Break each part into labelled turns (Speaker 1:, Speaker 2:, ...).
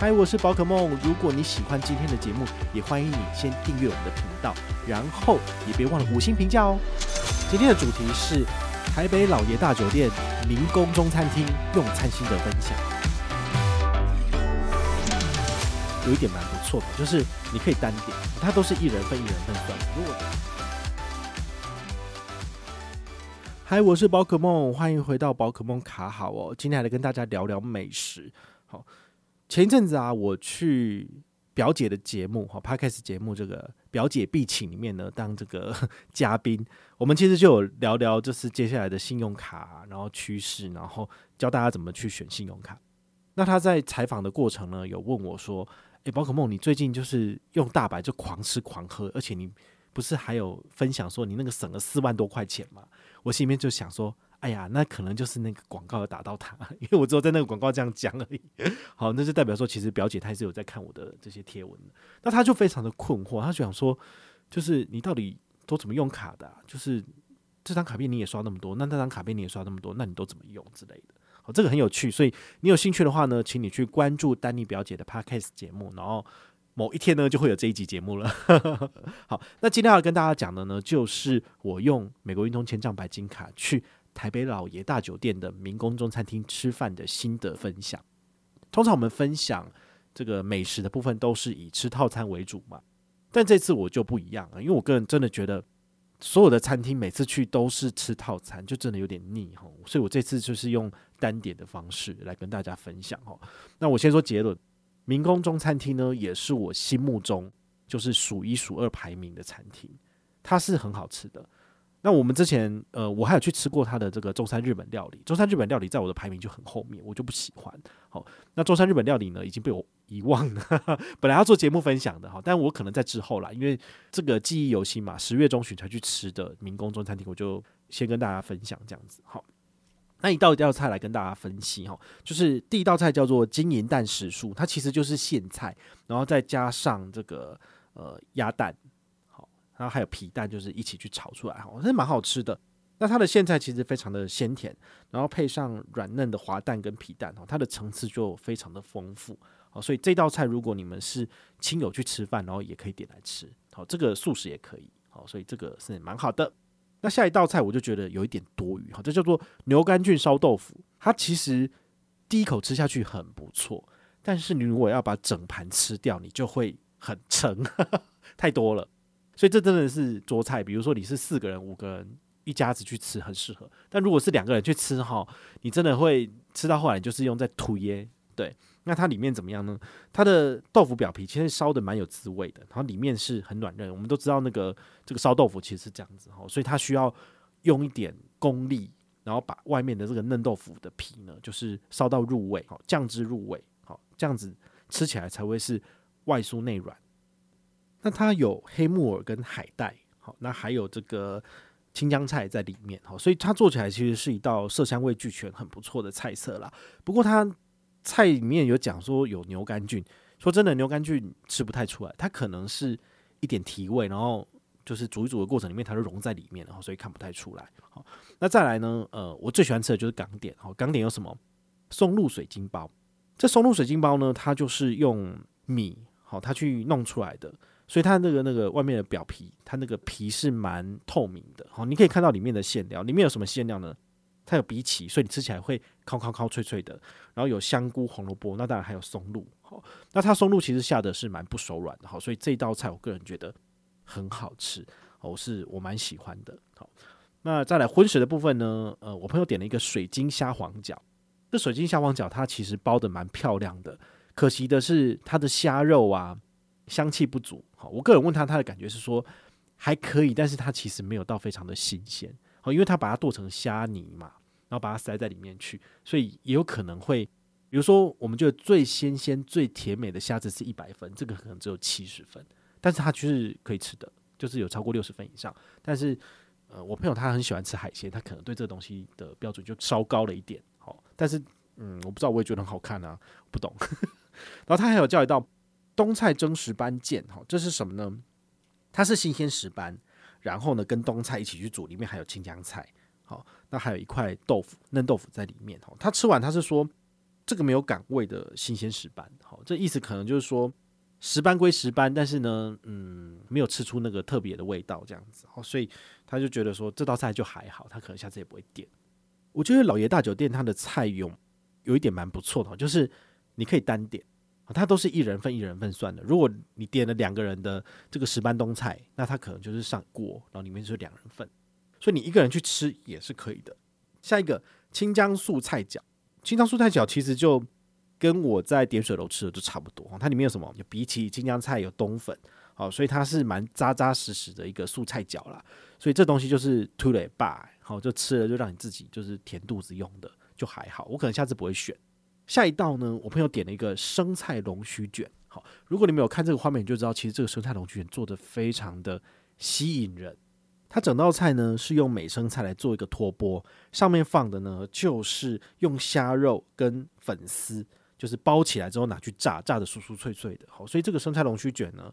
Speaker 1: 嗨，我是宝可梦。如果你喜欢今天的节目，也欢迎你先订阅我们的频道，然后也别忘了五星评价哦。今天的主题是台北老爷大酒店民工中餐厅用餐心得分享。有一点蛮不错的，就是你可以单点，它都是一人份一人份算。如果嗨，我是宝可梦，欢迎回到宝可梦卡好哦。今天来跟大家聊聊美食，好。前一阵子啊，我去表姐的节目哈，Podcast 节目这个表姐必请里面呢，当这个 嘉宾，我们其实就有聊聊，就是接下来的信用卡，然后趋势，然后教大家怎么去选信用卡。那他在采访的过程呢，有问我说：“诶，宝可梦，你最近就是用大白就狂吃狂喝，而且你不是还有分享说你那个省了四万多块钱吗？”我心里面就想说。哎呀，那可能就是那个广告有打到他，因为我只有在那个广告这样讲而已。好，那就代表说，其实表姐她还是有在看我的这些贴文的。那她就非常的困惑，她就想说，就是你到底都怎么用卡的啊？就是这张卡片你也刷那么多，那那张卡片你也刷那么多，那你都怎么用之类的？好，这个很有趣，所以你有兴趣的话呢，请你去关注丹妮表姐的 Podcast 节目，然后某一天呢就会有这一集节目了。好，那今天要跟大家讲的呢，就是我用美国运通千帐白金卡去。台北老爷大酒店的民宫中餐厅吃饭的心得分享。通常我们分享这个美食的部分都是以吃套餐为主嘛，但这次我就不一样了，因为我个人真的觉得所有的餐厅每次去都是吃套餐，就真的有点腻哈，所以我这次就是用单点的方式来跟大家分享哈。那我先说结论，民宫中餐厅呢，也是我心目中就是数一数二排名的餐厅，它是很好吃的。那我们之前，呃，我还有去吃过他的这个中山日本料理。中山日本料理在我的排名就很后面，我就不喜欢。好，那中山日本料理呢，已经被我遗忘了。本来要做节目分享的哈，但我可能在之后啦，因为这个记忆犹新嘛，十月中旬才去吃的民工中餐厅，我就先跟大家分享这样子。好，那一道一道菜来跟大家分析哈，就是第一道菜叫做金银蛋时蔬，它其实就是苋菜，然后再加上这个呃鸭蛋。然后还有皮蛋，就是一起去炒出来哈，真的蛮好吃的。那它的苋菜其实非常的鲜甜，然后配上软嫩的滑蛋跟皮蛋，它的层次就非常的丰富。好，所以这道菜如果你们是亲友去吃饭，然后也可以点来吃。好，这个素食也可以。好，所以这个是蛮好的。那下一道菜我就觉得有一点多余哈，这叫做牛肝菌烧豆腐。它其实第一口吃下去很不错，但是你如果要把整盘吃掉，你就会很撑，太多了。所以这真的是桌菜，比如说你是四个人、五个人一家子去吃很适合，但如果是两个人去吃哈，你真的会吃到后来就是用在吐耶。对，那它里面怎么样呢？它的豆腐表皮其实烧的蛮有滋味的，然后里面是很软嫩。我们都知道那个这个烧豆腐其实是这样子哈，所以它需要用一点功力，然后把外面的这个嫩豆腐的皮呢，就是烧到入味，好酱汁入味，好这样子吃起来才会是外酥内软。那它有黑木耳跟海带，好，那还有这个青江菜在里面，好，所以它做起来其实是一道色香味俱全、很不错的菜色啦。不过它菜里面有讲说有牛肝菌，说真的牛肝菌吃不太出来，它可能是一点提味，然后就是煮一煮的过程里面它就融在里面，然后所以看不太出来。好，那再来呢，呃，我最喜欢吃的就是港点，好，港点有什么？松露水晶包。这松露水晶包呢，它就是用米，好，它去弄出来的。所以它那个那个外面的表皮，它那个皮是蛮透明的，好，你可以看到里面的馅料，里面有什么馅料呢？它有荸荠，所以你吃起来会烤烤烤脆脆的，然后有香菇、红萝卜，那当然还有松露，好，那它松露其实下的是蛮不手软的，好，所以这道菜我个人觉得很好吃，我是我蛮喜欢的，好，那再来荤食的部分呢，呃，我朋友点了一个水晶虾皇饺，这水晶虾皇饺它其实包得蛮漂亮的，可惜的是它的虾肉啊。香气不足，好，我个人问他，他的感觉是说还可以，但是他其实没有到非常的新鲜，好，因为他把它剁成虾泥嘛，然后把它塞在里面去，所以也有可能会比如说，我们觉得最新鲜、最甜美的虾子是一百分，这个可能只有七十分，但是它就是可以吃的，就是有超过六十分以上。但是，呃，我朋友他很喜欢吃海鲜，他可能对这个东西的标准就稍高了一点。好，但是，嗯，我不知道，我也觉得很好看啊，不懂。然后他还有叫一道冬菜蒸石斑腱，哈，这是什么呢？它是新鲜石斑，然后呢跟冬菜一起去煮，里面还有青江菜，好，那还有一块豆腐，嫩豆腐在里面，哈。他吃完他是说。这个没有感味的新鲜石斑，好，这意思可能就是说石斑归石斑，但是呢，嗯，没有吃出那个特别的味道，这样子，好，所以他就觉得说这道菜就还好，他可能下次也不会点。我觉得老爷大酒店它的菜用有一点蛮不错的，就是你可以单点，它都是一人份一人份算的。如果你点了两个人的这个石斑冬菜，那它可能就是上锅，然后里面就是两人份，所以你一个人去吃也是可以的。下一个青江素菜饺。清江素菜饺其实就跟我在点水楼吃的就差不多，它里面有什么？有比起、青江菜，有冬粉，好，所以它是蛮扎扎实实的一个素菜饺啦。所以这东西就是推了吧，好，就吃了就让你自己就是填肚子用的，就还好。我可能下次不会选。下一道呢，我朋友点了一个生菜龙须卷，好，如果你没有看这个画面，你就知道其实这个生菜龙须卷做的非常的吸引人。它整道菜呢是用美生菜来做一个托钵，上面放的呢就是用虾肉跟粉丝，就是包起来之后拿去炸，炸的酥酥脆脆的。好，所以这个生菜龙须卷呢，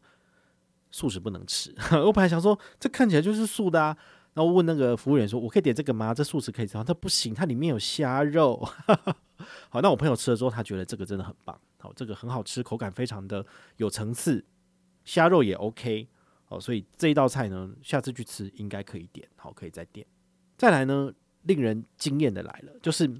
Speaker 1: 素食不能吃。我本来想说这看起来就是素的啊，然后问那个服务员说：“我可以点这个吗？这素食可以吃吗？”他不行，它里面有虾肉。好，那我朋友吃了之后，他觉得这个真的很棒。好，这个很好吃，口感非常的有层次，虾肉也 OK。哦，所以这一道菜呢，下次去吃应该可以点，好，可以再点。再来呢，令人惊艳的来了，就是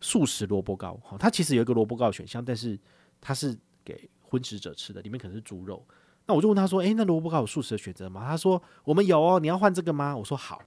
Speaker 1: 素食萝卜糕。好，它其实有一个萝卜糕选项，但是它是给荤食者吃的，里面可能是猪肉。那我就问他说：“诶，那萝卜糕有素食的选择吗？”他说：“我们有哦，你要换这个吗？”我说：“好。”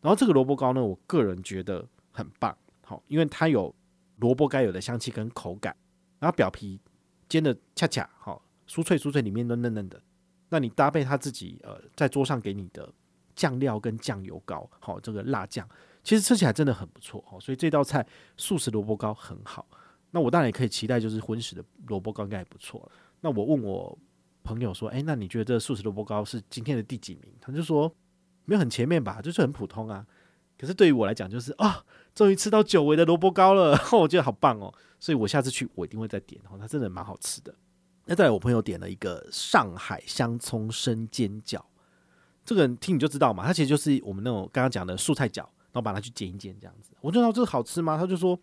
Speaker 1: 然后这个萝卜糕呢，我个人觉得很棒，好，因为它有萝卜该有的香气跟口感，然后表皮煎的恰恰好，酥脆酥脆，里面都嫩嫩的。那你搭配他自己呃在桌上给你的酱料跟酱油膏，好，这个辣酱其实吃起来真的很不错，好，所以这道菜素食萝卜糕很好。那我当然也可以期待，就是荤食的萝卜糕应该也不错。那我问我朋友说，哎，那你觉得这素食萝卜糕是今天的第几名？他就说没有很前面吧，就是很普通啊。可是对于我来讲，就是啊，终于吃到久违的萝卜糕了，我觉得好棒哦。所以我下次去我一定会再点，哦，它真的蛮好吃的。那再来，我朋友点了一个上海香葱生煎饺，这个人听你就知道嘛，它其实就是我们那种刚刚讲的素菜饺，然后把它去煎一煎这样子。我就说这个好吃吗？他就说，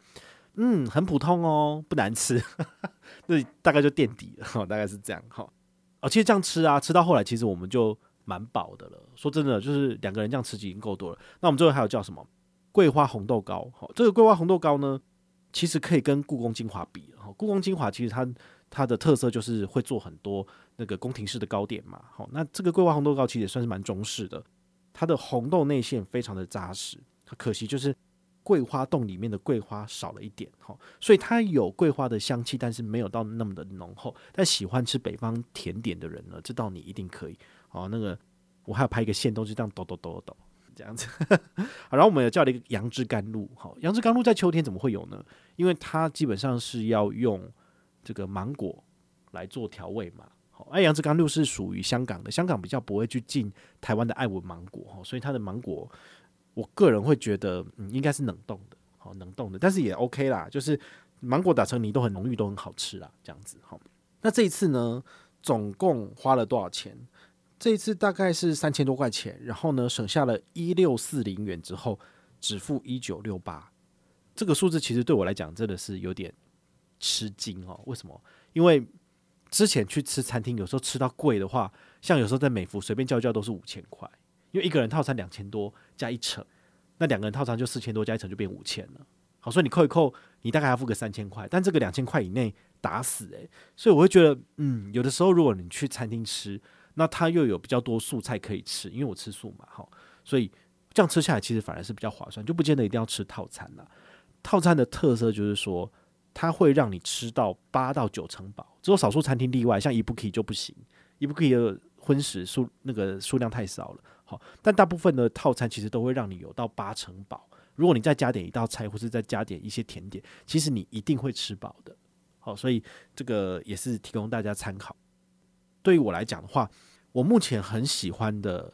Speaker 1: 嗯，很普通哦，不难吃。那大概就垫底了，大概是这样哈。啊其实这样吃啊，吃到后来其实我们就蛮饱的了。说真的，就是两个人这样吃已经够多了。那我们最后还有叫什么桂花红豆糕？好，这个桂花红豆糕呢，其实可以跟故宫精华比。哈，故宫精华其实它。它的特色就是会做很多那个宫廷式的糕点嘛，好，那这个桂花红豆糕其实也算是蛮中式的，它的红豆内馅非常的扎实，可惜就是桂花冻里面的桂花少了一点，哈，所以它有桂花的香气，但是没有到那么的浓厚。但喜欢吃北方甜点的人呢，这道你一定可以，好，那个我还要拍一个线，都是这样抖抖抖抖这样子，好，然后我们也叫了一个杨枝甘露，好，杨枝甘露在秋天怎么会有呢？因为它基本上是要用。这个芒果来做调味嘛，好，哎，杨枝甘露是属于香港的，香港比较不会去进台湾的爱文芒果，所以它的芒果，我个人会觉得，嗯，应该是冷冻的，好，冷冻的，但是也 OK 啦，就是芒果打成泥都很浓郁，都很好吃啦，这样子，好，那这一次呢，总共花了多少钱？这一次大概是三千多块钱，然后呢，省下了一六四零元之后，只付一九六八，这个数字其实对我来讲真的是有点。吃惊哦？为什么？因为之前去吃餐厅，有时候吃到贵的话，像有时候在美福随便叫叫都是五千块，因为一个人套餐两千多加一成，那两个人套餐就四千多加一成就变五千了。好，所以你扣一扣，你大概要付个三千块，但这个两千块以内打死诶、所以我会觉得，嗯，有的时候如果你去餐厅吃，那它又有比较多素菜可以吃，因为我吃素嘛，好，所以这样吃下来其实反而是比较划算，就不见得一定要吃套餐了。套餐的特色就是说。它会让你吃到八到九成饱，只有少数餐厅例外，像 Ibuki 就不行，Ibuki 的荤食数那个数量太少了。好，但大部分的套餐其实都会让你有到八成饱。如果你再加点一道菜，或是再加点一些甜点，其实你一定会吃饱的。好，所以这个也是提供大家参考。对于我来讲的话，我目前很喜欢的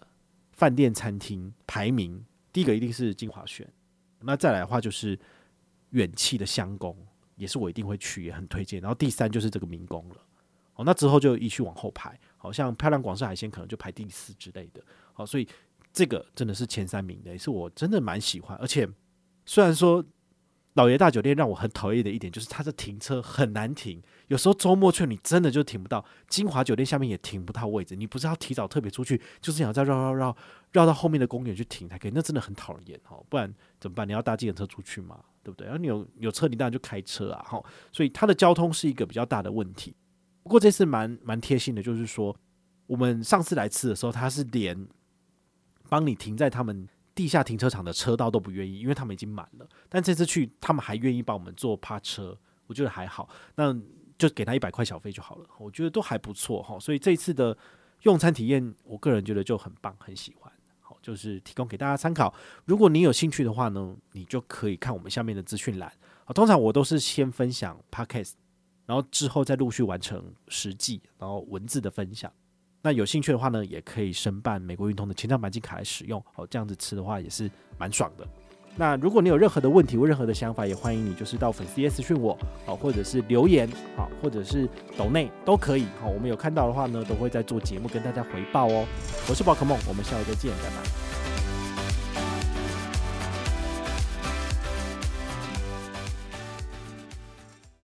Speaker 1: 饭店餐厅排名，第一个一定是金华轩，那再来的话就是远气的香宫，也是我一定会去，也很推荐。然后第三就是这个民宫了。好，那之后就一去往后排，好像漂亮广式海鲜可能就排第四之类的。好，所以这个真的是前三名的，也是我真的蛮喜欢。而且虽然说老爷大酒店让我很讨厌的一点就是它的停车很难停，有时候周末去你真的就停不到。金华酒店下面也停不到位置，你不是要提早特别出去，就是想再绕绕绕绕到后面的公园去停才可以，那真的很讨厌哦。不然怎么办？你要搭计程车出去嘛，对不对？然后你有有车，你当然就开车啊。哈，所以它的交通是一个比较大的问题。不过这次蛮蛮贴心的，就是说我们上次来吃的时候，它是连帮你停在他们地下停车场的车道都不愿意，因为他们已经满了。但这次去，他们还愿意帮我们坐趴车，我觉得还好。那就给他一百块小费就好了，我觉得都还不错哈。所以这一次的用餐体验，我个人觉得就很棒，很喜欢。好，就是提供给大家参考。如果你有兴趣的话呢，你就可以看我们下面的资讯栏。好，通常我都是先分享 Podcast。然后之后再陆续完成实际，然后文字的分享。那有兴趣的话呢，也可以申办美国运通的签帐白金卡来使用。哦，这样子吃的话也是蛮爽的。那如果你有任何的问题或任何的想法，也欢迎你就是到粉丝页讯我，好，或者是留言，好，或者是抖内都可以。好，我们有看到的话呢，都会在做节目跟大家回报哦。我是宝可梦，我们下回再见，拜拜。